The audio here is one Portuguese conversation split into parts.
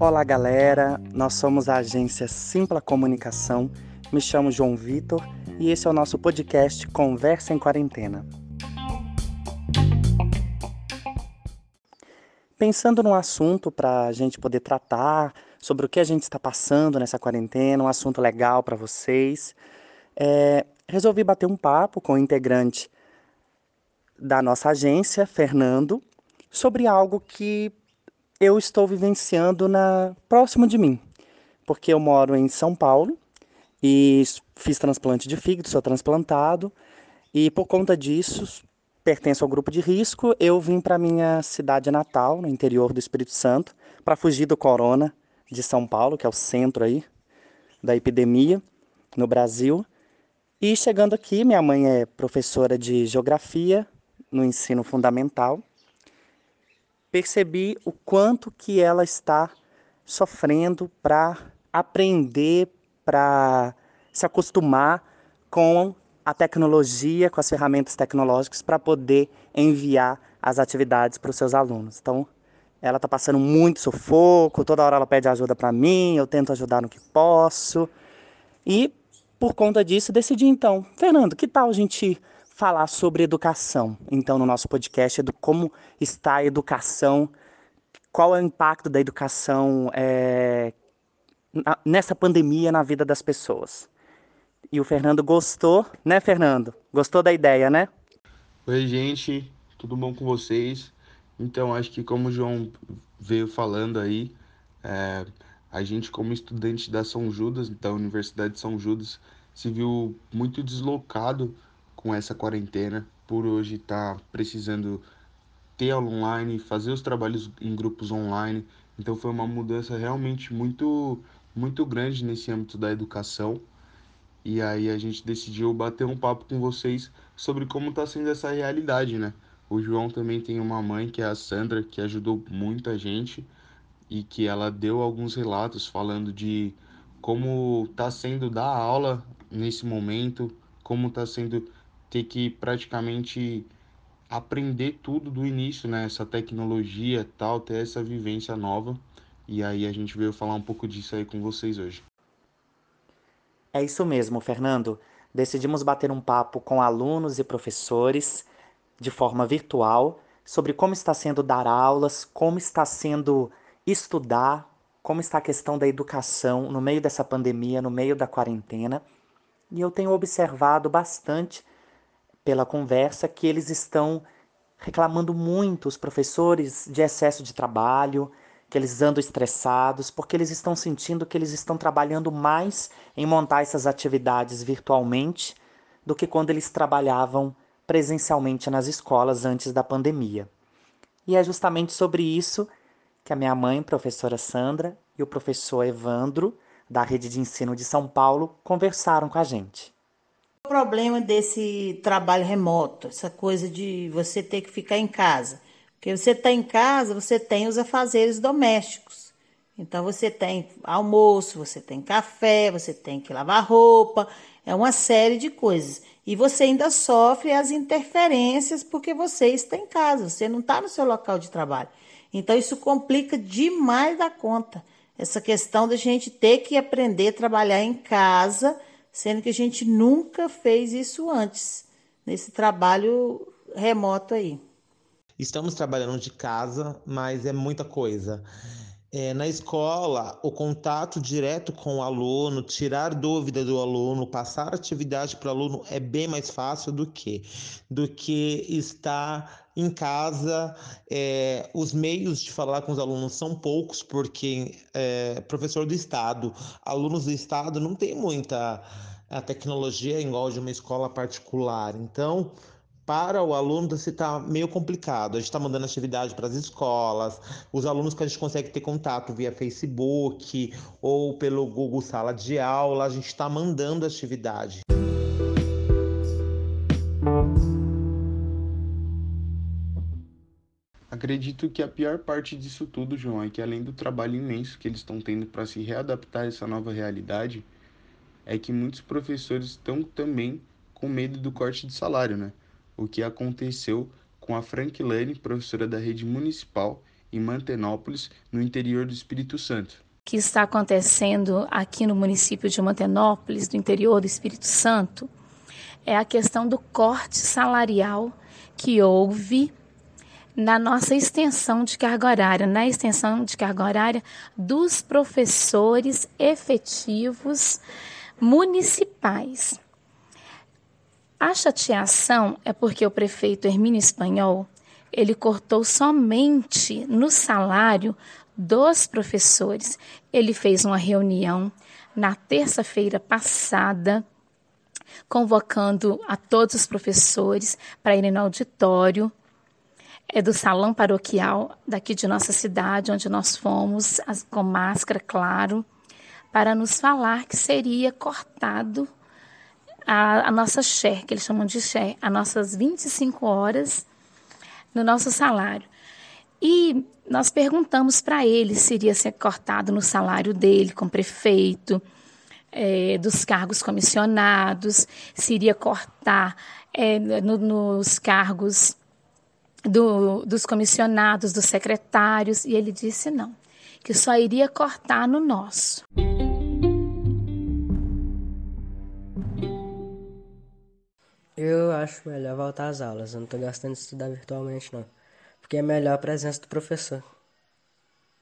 Olá, galera. Nós somos a agência Simpla Comunicação. Me chamo João Vitor e esse é o nosso podcast Conversa em Quarentena. Pensando num assunto para a gente poder tratar sobre o que a gente está passando nessa quarentena, um assunto legal para vocês, é, resolvi bater um papo com o integrante da nossa agência, Fernando, sobre algo que eu estou vivenciando na próximo de mim, porque eu moro em São Paulo e fiz transplante de fígado, sou transplantado e por conta disso pertenço ao grupo de risco. Eu vim para minha cidade natal, no interior do Espírito Santo, para fugir do corona de São Paulo, que é o centro aí da epidemia no Brasil. E chegando aqui, minha mãe é professora de geografia no ensino fundamental. Percebi o quanto que ela está sofrendo para aprender, para se acostumar com a tecnologia, com as ferramentas tecnológicas para poder enviar as atividades para os seus alunos. Então, ela está passando muito sufoco, toda hora ela pede ajuda para mim, eu tento ajudar no que posso. E por conta disso, decidi então, Fernando, que tal a gente falar sobre educação? Então, no nosso podcast, do como está a educação, qual é o impacto da educação é, nessa pandemia na vida das pessoas. E o Fernando gostou, né, Fernando? Gostou da ideia, né? Oi, gente, tudo bom com vocês? Então, acho que como o João veio falando aí, é, a gente, como estudante da São Judas, da Universidade de São Judas, se viu muito deslocado com essa quarentena, por hoje estar tá precisando ter aula online, fazer os trabalhos em grupos online. Então, foi uma mudança realmente muito, muito grande nesse âmbito da educação. E aí a gente decidiu bater um papo com vocês sobre como está sendo essa realidade, né? O João também tem uma mãe, que é a Sandra, que ajudou muita gente e que ela deu alguns relatos falando de como está sendo dar aula nesse momento, como está sendo ter que praticamente aprender tudo do início, né? Essa tecnologia tal, ter essa vivência nova. E aí a gente veio falar um pouco disso aí com vocês hoje. É isso mesmo, Fernando. Decidimos bater um papo com alunos e professores de forma virtual sobre como está sendo dar aulas, como está sendo estudar como está a questão da educação no meio dessa pandemia, no meio da quarentena. E eu tenho observado bastante pela conversa que eles estão reclamando muito, os professores, de excesso de trabalho, que eles andam estressados, porque eles estão sentindo que eles estão trabalhando mais em montar essas atividades virtualmente do que quando eles trabalhavam presencialmente nas escolas antes da pandemia. E é justamente sobre isso que a minha mãe, professora Sandra, e o professor Evandro, da rede de ensino de São Paulo, conversaram com a gente. Problema desse trabalho remoto, essa coisa de você ter que ficar em casa. Porque você está em casa, você tem os afazeres domésticos. Então você tem almoço, você tem café, você tem que lavar roupa, é uma série de coisas. E você ainda sofre as interferências porque você está em casa, você não está no seu local de trabalho. Então, isso complica demais da conta. Essa questão da gente ter que aprender a trabalhar em casa, sendo que a gente nunca fez isso antes, nesse trabalho remoto aí. Estamos trabalhando de casa, mas é muita coisa. É, na escola, o contato direto com o aluno, tirar dúvida do aluno, passar atividade para o aluno é bem mais fácil do que do que estar em casa. É, os meios de falar com os alunos são poucos, porque é, professor do estado, alunos do estado não tem muita a tecnologia igual de uma escola particular. Então, para o aluno se está meio complicado. A gente está mandando atividade para as escolas, os alunos que a gente consegue ter contato via Facebook ou pelo Google Sala de Aula, a gente está mandando atividade. Acredito que a pior parte disso tudo, João, é que além do trabalho imenso que eles estão tendo para se readaptar a essa nova realidade, é que muitos professores estão também com medo do corte de salário, né? O que aconteceu com a Frankilane, professora da rede municipal em Mantenópolis, no interior do Espírito Santo. Que está acontecendo aqui no município de Mantenópolis, do interior do Espírito Santo, é a questão do corte salarial que houve na nossa extensão de carga horária, na extensão de carga horária dos professores efetivos municipais. A chateação é porque o prefeito Hermínio Espanhol ele cortou somente no salário dos professores. Ele fez uma reunião na terça-feira passada, convocando a todos os professores para irem no auditório é do salão paroquial daqui de nossa cidade, onde nós fomos, com máscara, claro, para nos falar que seria cortado a, a nossa share, que eles chamam de share, as nossas 25 horas no nosso salário. E nós perguntamos para ele se iria ser cortado no salário dele, com prefeito, é, dos cargos comissionados, se iria cortar é, no, nos cargos do, dos comissionados, dos secretários, e ele disse não, que só iria cortar no nosso. Eu acho melhor voltar às aulas. Eu não estou gastando de estudar virtualmente, não. Porque é melhor a presença do professor.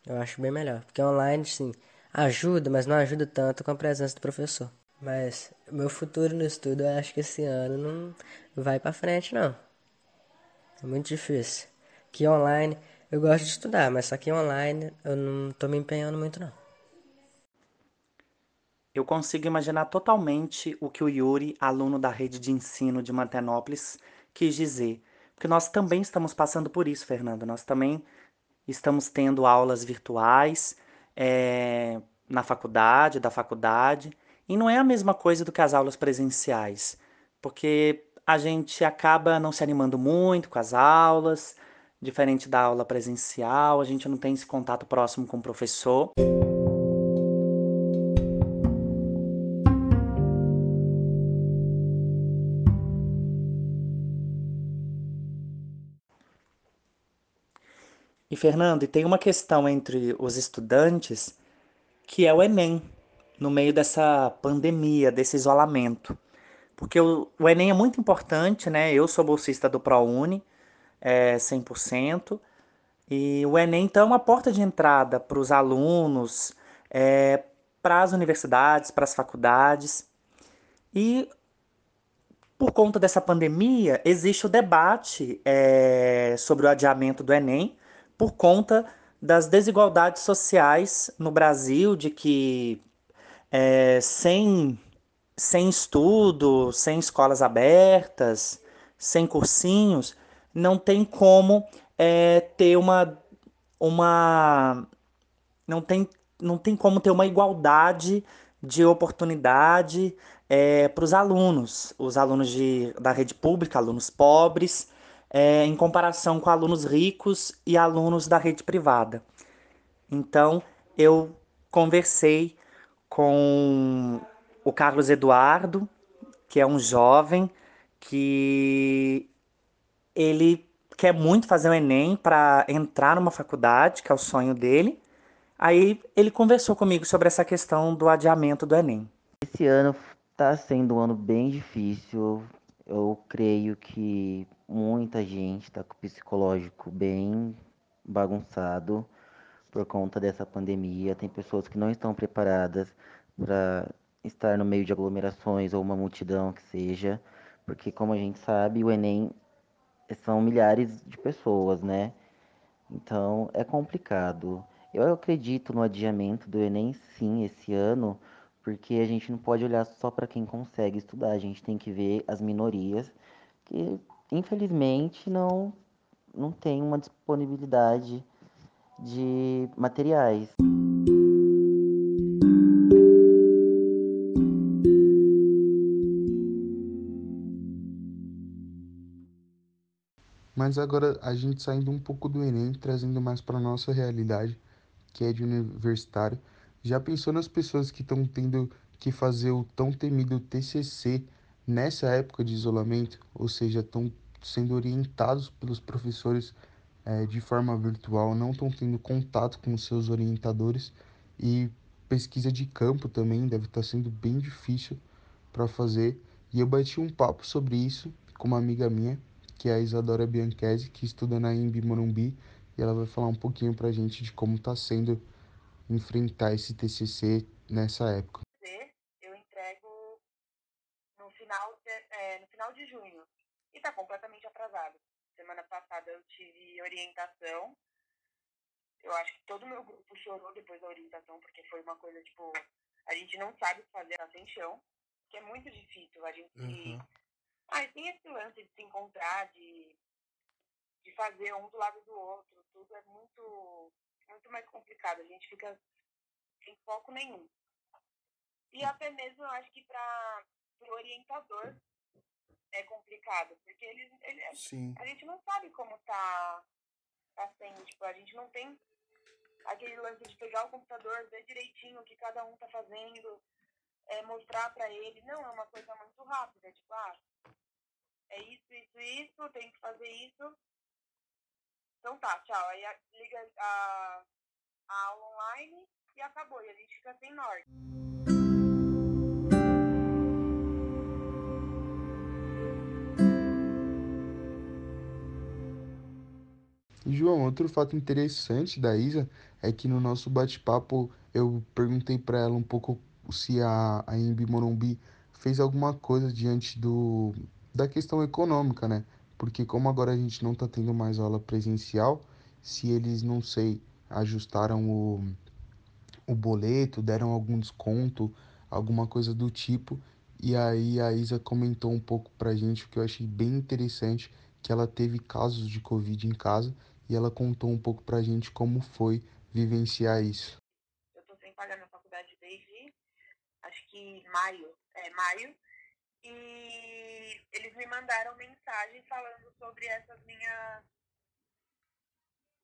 Eu acho bem melhor. Porque online, sim, ajuda, mas não ajuda tanto com a presença do professor. Mas meu futuro no estudo, eu acho que esse ano não vai para frente, não. É muito difícil. Que online, eu gosto de estudar, mas só que online eu não estou me empenhando muito, não. Eu consigo imaginar totalmente o que o Yuri, aluno da rede de ensino de Mantenópolis, quis dizer. Porque nós também estamos passando por isso, Fernando. Nós também estamos tendo aulas virtuais é, na faculdade, da faculdade. E não é a mesma coisa do que as aulas presenciais. Porque a gente acaba não se animando muito com as aulas, diferente da aula presencial, a gente não tem esse contato próximo com o professor. E Fernando, e tem uma questão entre os estudantes que é o Enem, no meio dessa pandemia, desse isolamento. Porque o, o Enem é muito importante, né? Eu sou bolsista do ProUni, é 100%. E o Enem, então, é uma porta de entrada para os alunos, é, para as universidades, para as faculdades. E por conta dessa pandemia, existe o debate é, sobre o adiamento do Enem, por conta das desigualdades sociais no Brasil, de que é, sem, sem estudo, sem escolas abertas, sem cursinhos, não tem como é, ter uma, uma não tem, não tem como ter uma igualdade de oportunidade é, para os alunos, os alunos de, da rede pública, alunos pobres, é, em comparação com alunos ricos e alunos da rede privada. Então, eu conversei com o Carlos Eduardo, que é um jovem que ele quer muito fazer o Enem para entrar numa faculdade, que é o sonho dele. Aí ele conversou comigo sobre essa questão do adiamento do Enem. Esse ano está sendo um ano bem difícil. Eu creio que muita gente está com o psicológico bem bagunçado por conta dessa pandemia. Tem pessoas que não estão preparadas para estar no meio de aglomerações ou uma multidão que seja, porque como a gente sabe, o Enem são milhares de pessoas, né? Então é complicado. Eu acredito no adiamento do Enem sim esse ano, porque a gente não pode olhar só para quem consegue estudar, a gente tem que ver as minorias que infelizmente não não tem uma disponibilidade de materiais. Mas agora a gente saindo um pouco do Enem, trazendo mais para nossa realidade, que é de universitário. Já pensou nas pessoas que estão tendo que fazer o tão temido TCC nessa época de isolamento? Ou seja, estão sendo orientados pelos professores é, de forma virtual, não estão tendo contato com seus orientadores e pesquisa de campo também deve estar tá sendo bem difícil para fazer. E eu bati um papo sobre isso com uma amiga minha, que é a Isadora Bianchesi, que estuda na IMB Morumbi, e ela vai falar um pouquinho para a gente de como está sendo enfrentar esse TCC nessa época. Eu entrego no final de, é, no final de junho e está completamente atrasado. Semana passada eu tive orientação. Eu acho que todo o meu grupo chorou depois da orientação, porque foi uma coisa tipo. A gente não sabe fazer a sem chão, que é muito difícil. A gente. Uhum. Ah, tem esse lance de se encontrar, de, de fazer um do lado do outro. Tudo é muito muito mais complicado. A gente fica sem foco nenhum. E até mesmo eu acho que para o orientador é complicado, porque eles, ele, Sim. a gente não sabe como tá, tá sendo. Tipo, a gente não tem aquele lance de pegar o computador, ver direitinho o que cada um tá fazendo, é, mostrar para ele. Não, é uma coisa muito rápida. Tipo, ah, é isso, isso, isso, tem que fazer isso. Então tá, tchau. Aí liga a, a aula online e acabou. E a gente fica sem norte. João, outro fato interessante da Isa é que no nosso bate-papo eu perguntei para ela um pouco se a, a Embi Morumbi fez alguma coisa diante do, da questão econômica, né? porque como agora a gente não está tendo mais aula presencial, se eles, não sei, ajustaram o, o boleto, deram algum desconto, alguma coisa do tipo. E aí a Isa comentou um pouco pra gente, o que eu achei bem interessante, que ela teve casos de Covid em casa e ela contou um pouco pra gente como foi vivenciar isso. Eu tô sem pagar minha faculdade desde, acho que maio, é maio, e eles me mandaram mensagem falando sobre essas minhas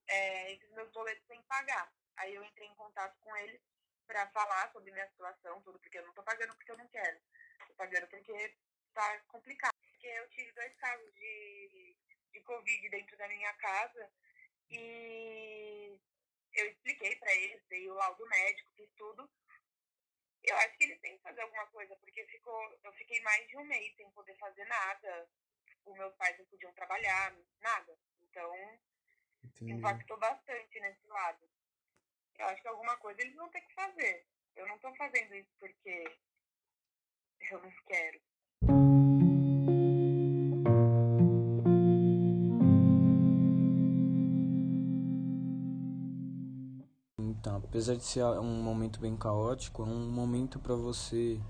é, esses meus boletos sem pagar. Aí eu entrei em contato com eles para falar sobre minha situação, tudo, porque eu não tô pagando porque eu não quero. Tô pagando porque tá complicado. Porque eu tive dois casos de, de Covid dentro da minha casa e eu expliquei para eles, dei o laudo médico, fiz tudo. Eu acho que eles têm que fazer alguma coisa, porque ficou, eu fiquei mais de um mês sem poder fazer nada. Os meus pais não podiam trabalhar, nada. Então, Entendi. impactou bastante nesse lado. Eu acho que alguma coisa eles vão ter que fazer. Eu não estou fazendo isso porque eu não quero. Apesar de ser um momento bem caótico, é um momento para você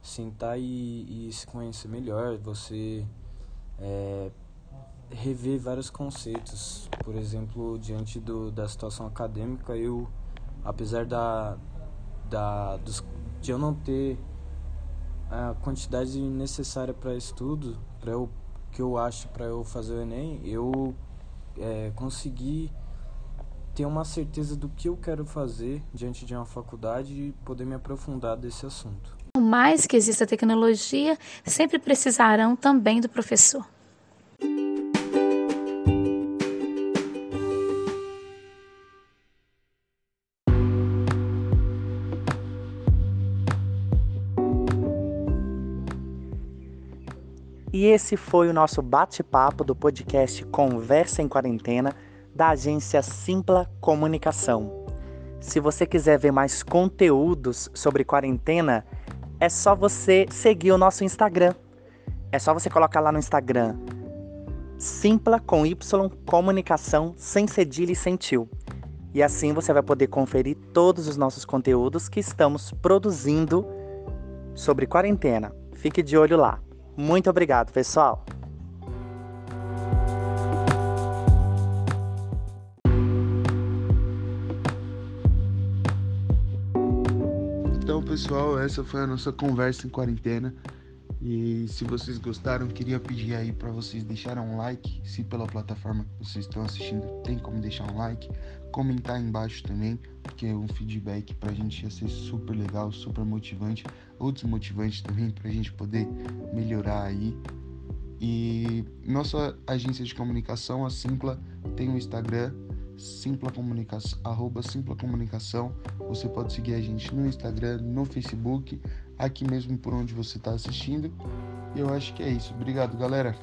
sentar e, e, se conhecer melhor, você é, rever vários conceitos. Por exemplo, diante do, da situação acadêmica, eu, apesar da, da, dos, de eu não ter a quantidade necessária para estudo, para eu que eu acho para eu fazer o Enem, eu é, consegui ter uma certeza do que eu quero fazer diante de uma faculdade e poder me aprofundar desse assunto. Por mais que exista tecnologia, sempre precisarão também do professor. E esse foi o nosso bate-papo do podcast Conversa em Quarentena da agência Simpla Comunicação. Se você quiser ver mais conteúdos sobre quarentena, é só você seguir o nosso Instagram. É só você colocar lá no Instagram Simpla com Y Comunicação sem cedilha e sem tio. E assim você vai poder conferir todos os nossos conteúdos que estamos produzindo sobre quarentena. Fique de olho lá. Muito obrigado, pessoal! Pessoal, essa foi a nossa conversa em quarentena. E se vocês gostaram, queria pedir aí para vocês deixarem um like, se pela plataforma que vocês estão assistindo tem como deixar um like, comentar embaixo também, porque é um feedback pra gente ia ser super legal, super motivante, ou desmotivante também pra gente poder melhorar aí. E nossa agência de comunicação, a Simpla, tem um Instagram, Simpla Comunicação, arroba Simpla Comunicação. Você pode seguir a gente no Instagram, no Facebook, aqui mesmo por onde você está assistindo. E eu acho que é isso. Obrigado, galera.